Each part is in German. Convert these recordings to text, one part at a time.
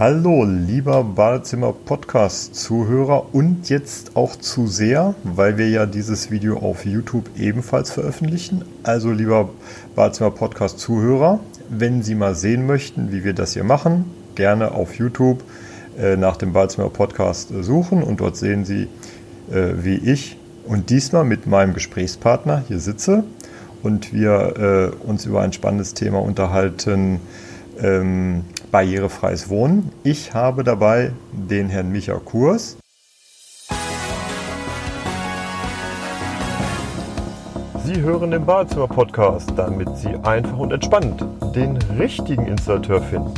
Hallo, lieber Badezimmer-Podcast-Zuhörer und jetzt auch Zuseher, weil wir ja dieses Video auf YouTube ebenfalls veröffentlichen. Also, lieber Badezimmer-Podcast-Zuhörer, wenn Sie mal sehen möchten, wie wir das hier machen, gerne auf YouTube äh, nach dem Badezimmer-Podcast äh, suchen und dort sehen Sie, äh, wie ich und diesmal mit meinem Gesprächspartner hier sitze und wir uns über ein spannendes Thema unterhalten. Ähm, barrierefreies Wohnen. Ich habe dabei den Herrn Micha Kurs. Sie hören den Badezimmer-Podcast, damit Sie einfach und entspannt den richtigen Installateur finden.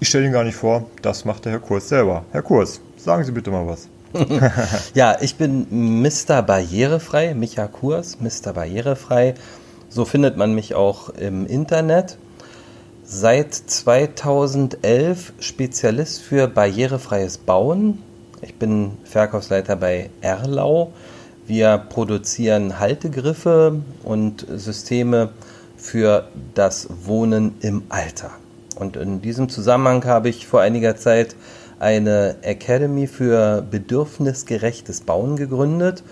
Ich stelle ihn gar nicht vor, das macht der Herr Kurs selber. Herr Kurs, sagen Sie bitte mal was. ja, ich bin Mr. Barrierefrei, Micha Kurs, Mr. Barrierefrei. So findet man mich auch im Internet. Seit 2011 Spezialist für barrierefreies Bauen. Ich bin Verkaufsleiter bei Erlau. Wir produzieren Haltegriffe und Systeme für das Wohnen im Alter. Und in diesem Zusammenhang habe ich vor einiger Zeit eine Academy für bedürfnisgerechtes Bauen gegründet.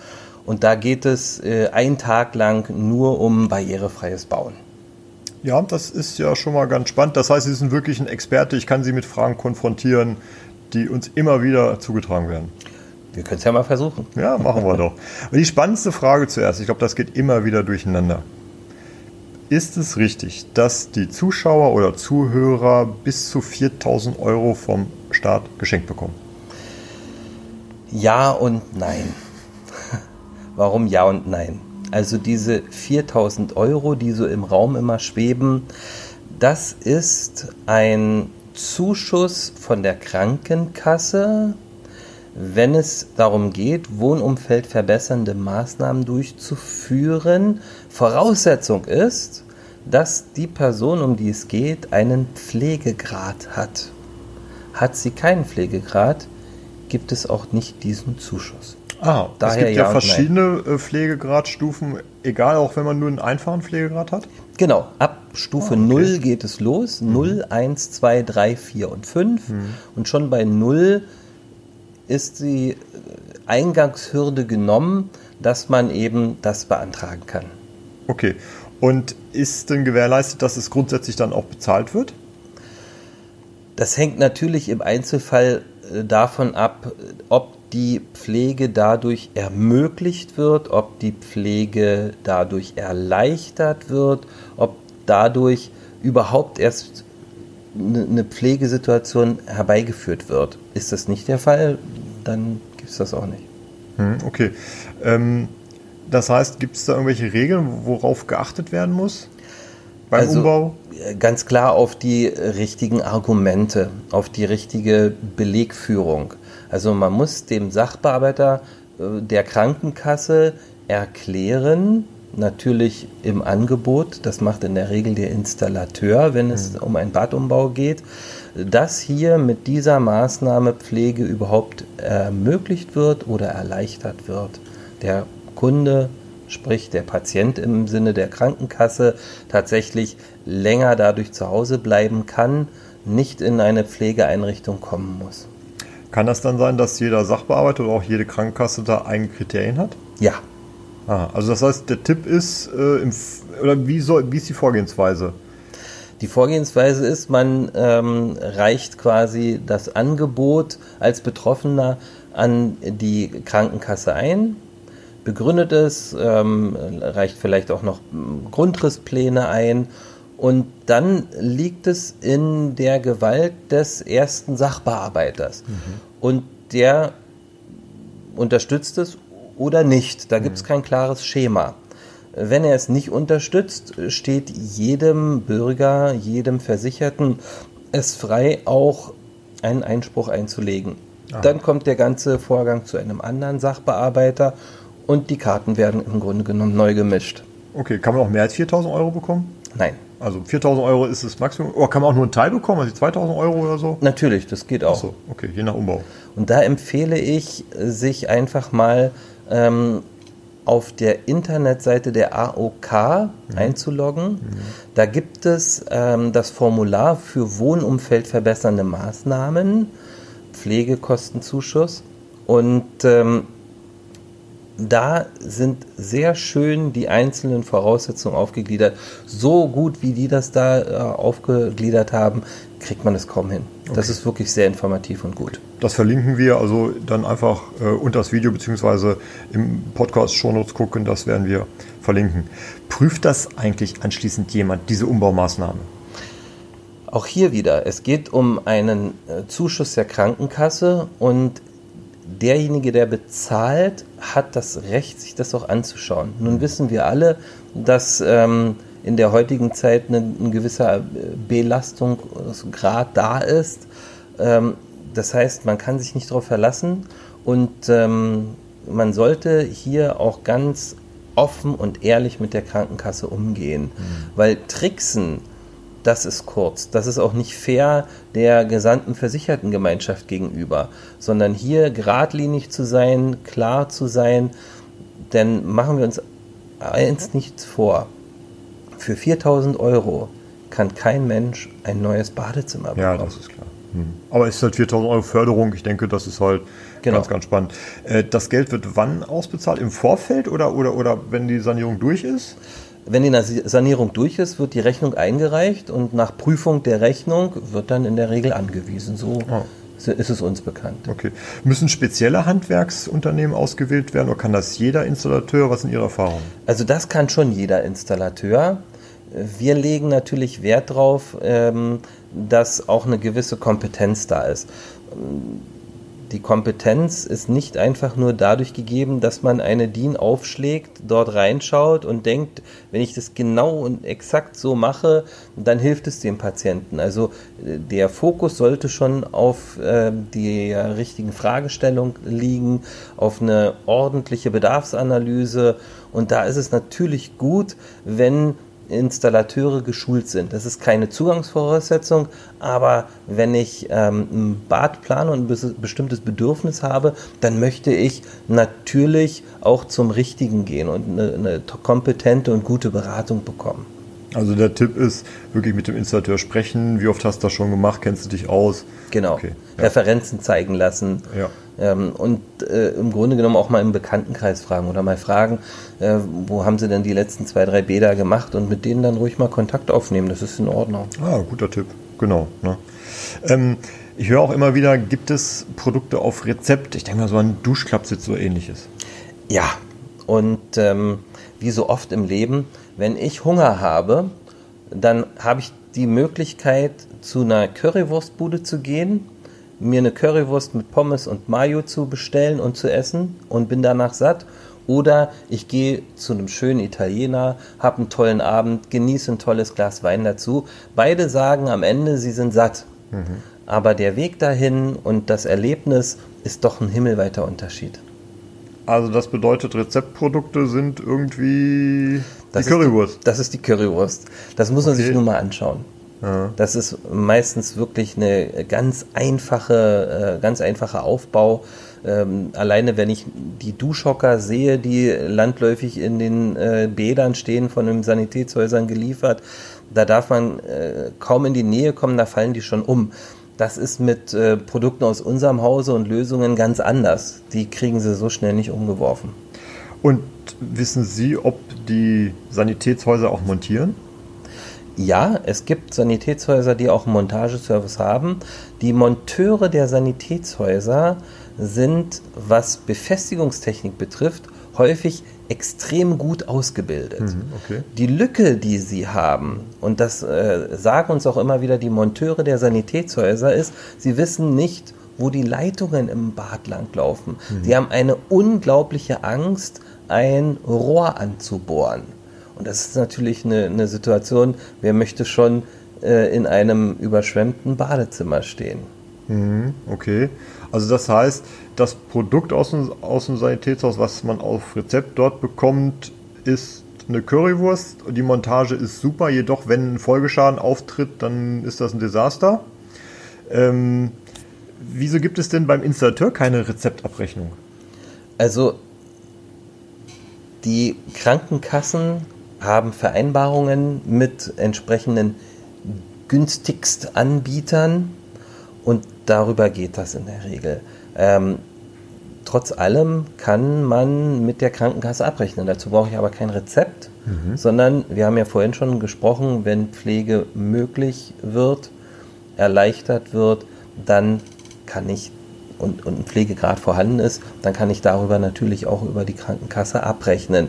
Und da geht es äh, einen Tag lang nur um barrierefreies Bauen. Ja, das ist ja schon mal ganz spannend. Das heißt, Sie sind wirklich ein Experte. Ich kann Sie mit Fragen konfrontieren, die uns immer wieder zugetragen werden. Wir können es ja mal versuchen. Ja, machen wir doch. Aber die spannendste Frage zuerst, ich glaube, das geht immer wieder durcheinander. Ist es richtig, dass die Zuschauer oder Zuhörer bis zu 4000 Euro vom Staat geschenkt bekommen? Ja und nein. Warum ja und nein? Also diese 4000 Euro, die so im Raum immer schweben, das ist ein Zuschuss von der Krankenkasse, wenn es darum geht, Wohnumfeld verbessernde Maßnahmen durchzuführen. Voraussetzung ist, dass die Person, um die es geht, einen Pflegegrad hat. Hat sie keinen Pflegegrad, gibt es auch nicht diesen Zuschuss. Ah, Daher es gibt ja, ja verschiedene äh, Pflegegradstufen, egal auch wenn man nur einen einfachen Pflegegrad hat? Genau, ab Stufe ah, okay. 0 geht es los. Mhm. 0, 1, 2, 3, 4 und 5. Mhm. Und schon bei 0 ist die Eingangshürde genommen, dass man eben das beantragen kann. Okay. Und ist denn gewährleistet, dass es grundsätzlich dann auch bezahlt wird? Das hängt natürlich im Einzelfall äh, davon ab, ob die Pflege dadurch ermöglicht wird, ob die Pflege dadurch erleichtert wird, ob dadurch überhaupt erst eine Pflegesituation herbeigeführt wird. Ist das nicht der Fall, dann gibt es das auch nicht. Hm, okay. Ähm, das heißt, gibt es da irgendwelche Regeln, worauf geachtet werden muss? Beim also, Umbau? Ganz klar auf die richtigen Argumente, auf die richtige Belegführung. Also man muss dem Sachbearbeiter äh, der Krankenkasse erklären, natürlich im Angebot, das macht in der Regel der Installateur, wenn es mhm. um einen Badumbau geht, dass hier mit dieser Maßnahme Pflege überhaupt ermöglicht wird oder erleichtert wird. Der Kunde sprich der Patient im Sinne der Krankenkasse, tatsächlich länger dadurch zu Hause bleiben kann, nicht in eine Pflegeeinrichtung kommen muss. Kann das dann sein, dass jeder Sachbearbeiter oder auch jede Krankenkasse da eigene Kriterien hat? Ja. Ah, also das heißt, der Tipp ist, äh, im, oder wie, soll, wie ist die Vorgehensweise? Die Vorgehensweise ist, man ähm, reicht quasi das Angebot als Betroffener an die Krankenkasse ein begründet es, ähm, reicht vielleicht auch noch Grundrisspläne ein und dann liegt es in der Gewalt des ersten Sachbearbeiters. Mhm. Und der unterstützt es oder nicht. Da gibt es mhm. kein klares Schema. Wenn er es nicht unterstützt, steht jedem Bürger, jedem Versicherten es frei, auch einen Einspruch einzulegen. Aha. Dann kommt der ganze Vorgang zu einem anderen Sachbearbeiter und die Karten werden im Grunde genommen neu gemischt. Okay, kann man auch mehr als 4000 Euro bekommen? Nein. Also 4000 Euro ist das Maximum. Oder kann man auch nur einen Teil bekommen, also 2000 Euro oder so? Natürlich, das geht auch. Achso, okay, je nach Umbau. Und da empfehle ich, sich einfach mal ähm, auf der Internetseite der AOK mhm. einzuloggen. Mhm. Da gibt es ähm, das Formular für wohnumfeldverbessernde Maßnahmen, Pflegekostenzuschuss. Und ähm, da sind sehr schön die einzelnen Voraussetzungen aufgegliedert. So gut, wie die das da äh, aufgegliedert haben, kriegt man es kaum hin. Okay. Das ist wirklich sehr informativ und gut. Das verlinken wir, also dann einfach äh, unter das Video bzw. im Podcast Shownotes gucken, das werden wir verlinken. Prüft das eigentlich anschließend jemand, diese Umbaumaßnahme? Auch hier wieder, es geht um einen äh, Zuschuss der Krankenkasse und derjenige, der bezahlt, hat das Recht, sich das auch anzuschauen. Nun wissen wir alle, dass ähm, in der heutigen Zeit eine, ein gewisser Belastungsgrad da ist. Ähm, das heißt, man kann sich nicht darauf verlassen und ähm, man sollte hier auch ganz offen und ehrlich mit der Krankenkasse umgehen, mhm. weil Tricksen das ist kurz. Das ist auch nicht fair der gesamten Versichertengemeinschaft gegenüber, sondern hier geradlinig zu sein, klar zu sein, denn machen wir uns eins nichts vor. Für 4000 Euro kann kein Mensch ein neues Badezimmer bekommen. Ja, das ist klar. Hm. Aber es ist halt 4000 Euro Förderung. Ich denke, das ist halt genau. ganz, ganz spannend. Äh, das Geld wird wann ausbezahlt? Im Vorfeld oder, oder, oder wenn die Sanierung durch ist? Wenn die Sanierung durch ist, wird die Rechnung eingereicht und nach Prüfung der Rechnung wird dann in der Regel angewiesen. So oh. ist es uns bekannt. Okay. Müssen spezielle Handwerksunternehmen ausgewählt werden oder kann das jeder Installateur? Was sind Ihre Erfahrungen? Also das kann schon jeder Installateur. Wir legen natürlich Wert darauf, ähm, dass auch eine gewisse Kompetenz da ist die Kompetenz ist nicht einfach nur dadurch gegeben, dass man eine DIN aufschlägt, dort reinschaut und denkt, wenn ich das genau und exakt so mache, dann hilft es dem Patienten. Also äh, der Fokus sollte schon auf äh, die richtigen Fragestellung liegen, auf eine ordentliche Bedarfsanalyse. Und da ist es natürlich gut, wenn Installateure geschult sind. Das ist keine Zugangsvoraussetzung, aber wenn ich ähm, ein Bad plane und ein bestimmtes Bedürfnis habe, dann möchte ich natürlich auch zum Richtigen gehen und eine, eine kompetente und gute Beratung bekommen. Also der Tipp ist, wirklich mit dem Installateur sprechen. Wie oft hast du das schon gemacht? Kennst du dich aus? Genau. Okay, ja. Referenzen zeigen lassen. Ja. Ähm, und äh, im Grunde genommen auch mal im Bekanntenkreis fragen oder mal fragen, äh, wo haben sie denn die letzten zwei, drei Bäder gemacht und mit denen dann ruhig mal Kontakt aufnehmen. Das ist in Ordnung. Ah, guter Tipp. Genau. Ne? Ähm, ich höre auch immer wieder, gibt es Produkte auf Rezept? Ich denke mal, so ein Duschklappsitz so ähnliches. Ja, und ähm, wie so oft im Leben, wenn ich Hunger habe, dann habe ich die Möglichkeit, zu einer Currywurstbude zu gehen, mir eine Currywurst mit Pommes und Mayo zu bestellen und zu essen und bin danach satt. Oder ich gehe zu einem schönen Italiener, habe einen tollen Abend, genieße ein tolles Glas Wein dazu. Beide sagen am Ende, sie sind satt. Mhm. Aber der Weg dahin und das Erlebnis ist doch ein himmelweiter Unterschied. Also das bedeutet, Rezeptprodukte sind irgendwie das die Currywurst. Die, das ist die Currywurst. Das muss man okay. sich nur mal anschauen. Ja. Das ist meistens wirklich eine ganz einfache, äh, ganz einfacher Aufbau. Ähm, alleine wenn ich die Duschhocker sehe, die landläufig in den äh, Bädern stehen, von den Sanitätshäusern geliefert, da darf man äh, kaum in die Nähe kommen, da fallen die schon um. Das ist mit äh, Produkten aus unserem Hause und Lösungen ganz anders. Die kriegen sie so schnell nicht umgeworfen. Und wissen Sie, ob die Sanitätshäuser auch montieren? Ja, es gibt Sanitätshäuser, die auch einen Montageservice haben. Die Monteure der Sanitätshäuser sind, was Befestigungstechnik betrifft, häufig extrem gut ausgebildet. Mhm, okay. Die Lücke, die sie haben, und das äh, sagen uns auch immer wieder die Monteure der Sanitätshäuser, ist, sie wissen nicht, wo die Leitungen im Bad langlaufen. Mhm. Sie haben eine unglaubliche Angst, ein Rohr anzubohren. Und das ist natürlich eine, eine Situation, wer möchte schon äh, in einem überschwemmten Badezimmer stehen. Mhm, okay. Also das heißt, das Produkt aus dem, aus dem Sanitätshaus, was man auf Rezept dort bekommt, ist eine Currywurst. Die Montage ist super, jedoch wenn ein Folgeschaden auftritt, dann ist das ein Desaster. Ähm, wieso gibt es denn beim Installateur keine Rezeptabrechnung? Also Die Krankenkassen haben Vereinbarungen mit entsprechenden Günstigstanbietern und darüber geht das in der Regel. Ähm, trotz allem kann man mit der Krankenkasse abrechnen. Dazu brauche ich aber kein Rezept, mhm. sondern wir haben ja vorhin schon gesprochen, wenn Pflege möglich wird, erleichtert wird, dann kann ich und, und ein Pflegegrad vorhanden ist, dann kann ich darüber natürlich auch über die Krankenkasse abrechnen.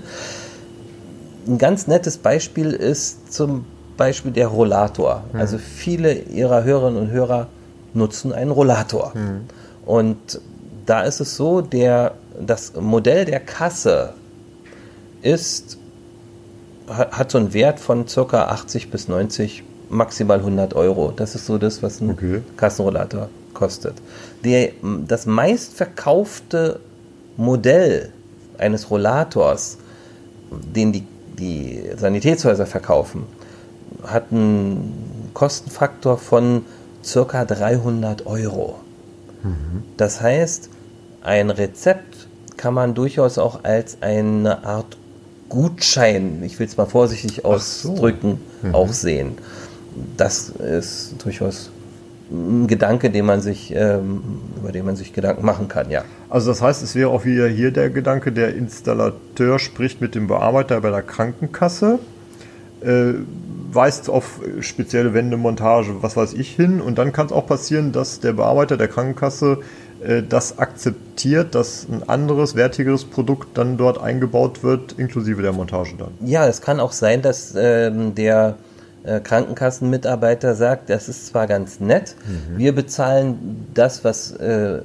Ein ganz nettes Beispiel ist zum Beispiel der Rollator. Mhm. Also viele ihrer Hörerinnen und Hörer nutzen einen Rollator. Mhm. Und da ist es so, der, das Modell der Kasse ist, hat so einen Wert von ca. 80 bis 90, maximal 100 Euro. Das ist so das, was ein okay. Kassenrollator kostet. Der, das meistverkaufte Modell eines Rollators, den die, die Sanitätshäuser verkaufen, hat einen Kostenfaktor von circa 300 Euro. Mhm. Das heißt, ein Rezept kann man durchaus auch als eine Art Gutschein, ich will es mal vorsichtig ausdrücken, so. mhm. auch sehen. Das ist durchaus ein Gedanke, den man sich, ähm, über den man sich Gedanken machen kann, ja. Also das heißt, es wäre auch wieder hier der Gedanke, der Installateur spricht mit dem Bearbeiter bei der Krankenkasse, äh, weist auf spezielle Wendemontage, was weiß ich, hin und dann kann es auch passieren, dass der Bearbeiter der Krankenkasse äh, das akzeptiert, dass ein anderes, wertigeres Produkt dann dort eingebaut wird, inklusive der Montage dann. Ja, es kann auch sein, dass ähm, der äh, Krankenkassenmitarbeiter sagt, das ist zwar ganz nett, mhm. wir bezahlen das, was äh,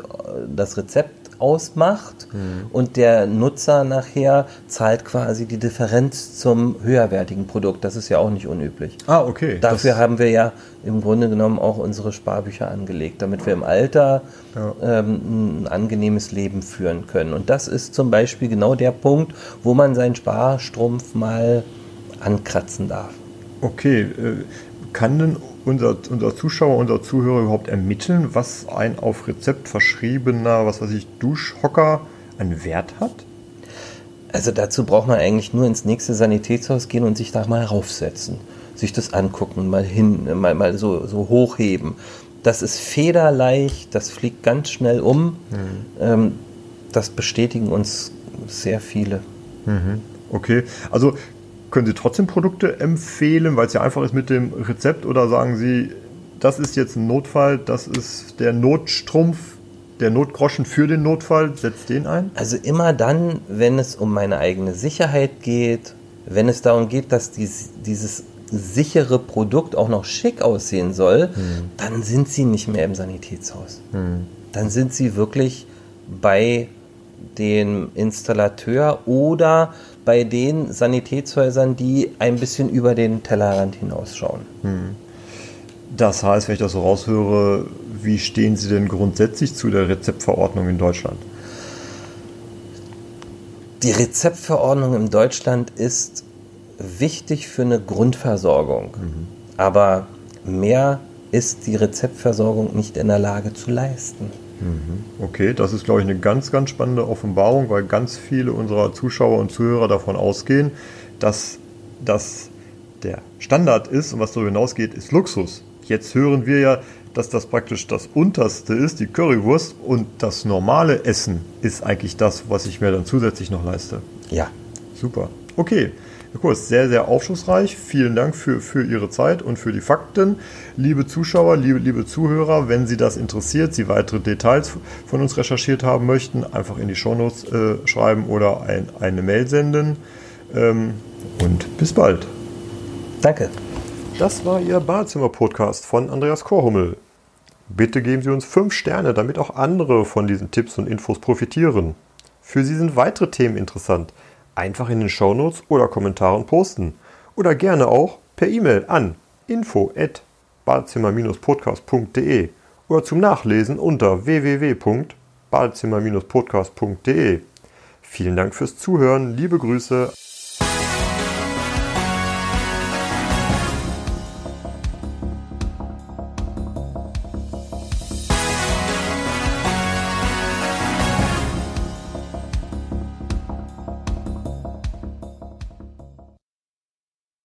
das Rezept ausmacht mhm. und der Nutzer nachher zahlt quasi die Differenz zum höherwertigen Produkt. Das ist ja auch nicht unüblich. Ah, okay. Dafür das haben wir ja im Grunde genommen auch unsere Sparbücher angelegt, damit wir im Alter ja. ähm, ein angenehmes Leben führen können. Und das ist zum Beispiel genau der Punkt, wo man seinen Sparstrumpf mal ankratzen darf. Okay, äh, kann denn unser, unser Zuschauer, unser Zuhörer überhaupt ermitteln, was ein auf Rezept verschriebener, was weiß ich, Duschhocker einen Wert hat? Also dazu braucht man eigentlich nur ins nächste Sanitätshaus gehen und sich da mal raufsetzen, sich das angucken, mal hin, mal, mal so, so hochheben. Das ist federleicht, das fliegt ganz schnell um. Mhm. Ähm, das bestätigen uns sehr viele. Mhm. Okay, also können Sie trotzdem Produkte empfehlen, weil es ja einfach ist mit dem Rezept oder sagen Sie, das ist jetzt ein Notfall, das ist der Notstrumpf, der Notgroschen für den Notfall, setzt den ein? Also immer dann, wenn es um meine eigene Sicherheit geht, wenn es darum geht, dass dies, dieses sichere Produkt auch noch schick aussehen soll, hm. dann sind Sie nicht mehr im Sanitätshaus. Hm. Dann sind Sie wirklich bei dem Installateur oder bei den Sanitätshäusern, die ein bisschen über den Tellerrand hinausschauen. Hm. Das heißt, wenn ich das so raushöre, wie stehen Sie denn grundsätzlich zu der Rezeptverordnung in Deutschland? Die Rezeptverordnung in Deutschland ist wichtig für eine Grundversorgung. Mhm. Aber mehr ist die Rezeptversorgung nicht in der Lage zu leisten. Mhm. Okay, das ist, glaube ich, eine ganz, ganz spannende Offenbarung, weil ganz viele unserer Zuschauer und Zuhörer davon ausgehen, dass das der Standard ist und was darüber hinausgeht, ist Luxus. Jetzt hören wir ja, dass das praktisch das Unterste ist, die Currywurst, und das normale Essen ist eigentlich das, was ich mir dann zusätzlich noch leiste. Ja. Super. Okay, der Kurs sehr, sehr aufschlussreich. Vielen Dank für, für Ihre Zeit und für die Fakten. Liebe Zuschauer, liebe, liebe Zuhörer, wenn Sie das interessiert, Sie weitere Details von uns recherchiert haben möchten, einfach in die Shownotes äh, schreiben oder ein, eine Mail senden. Ähm, und bis bald. Danke. Das war Ihr Badezimmer-Podcast von Andreas Korhummel. Bitte geben Sie uns 5 Sterne, damit auch andere von diesen Tipps und Infos profitieren. Für Sie sind weitere Themen interessant einfach in den Shownotes oder Kommentaren posten. Oder gerne auch per E-Mail an info@badezimmer-podcast.de oder zum Nachlesen unter www.badezimmer-podcast.de. Vielen Dank fürs Zuhören, liebe Grüße.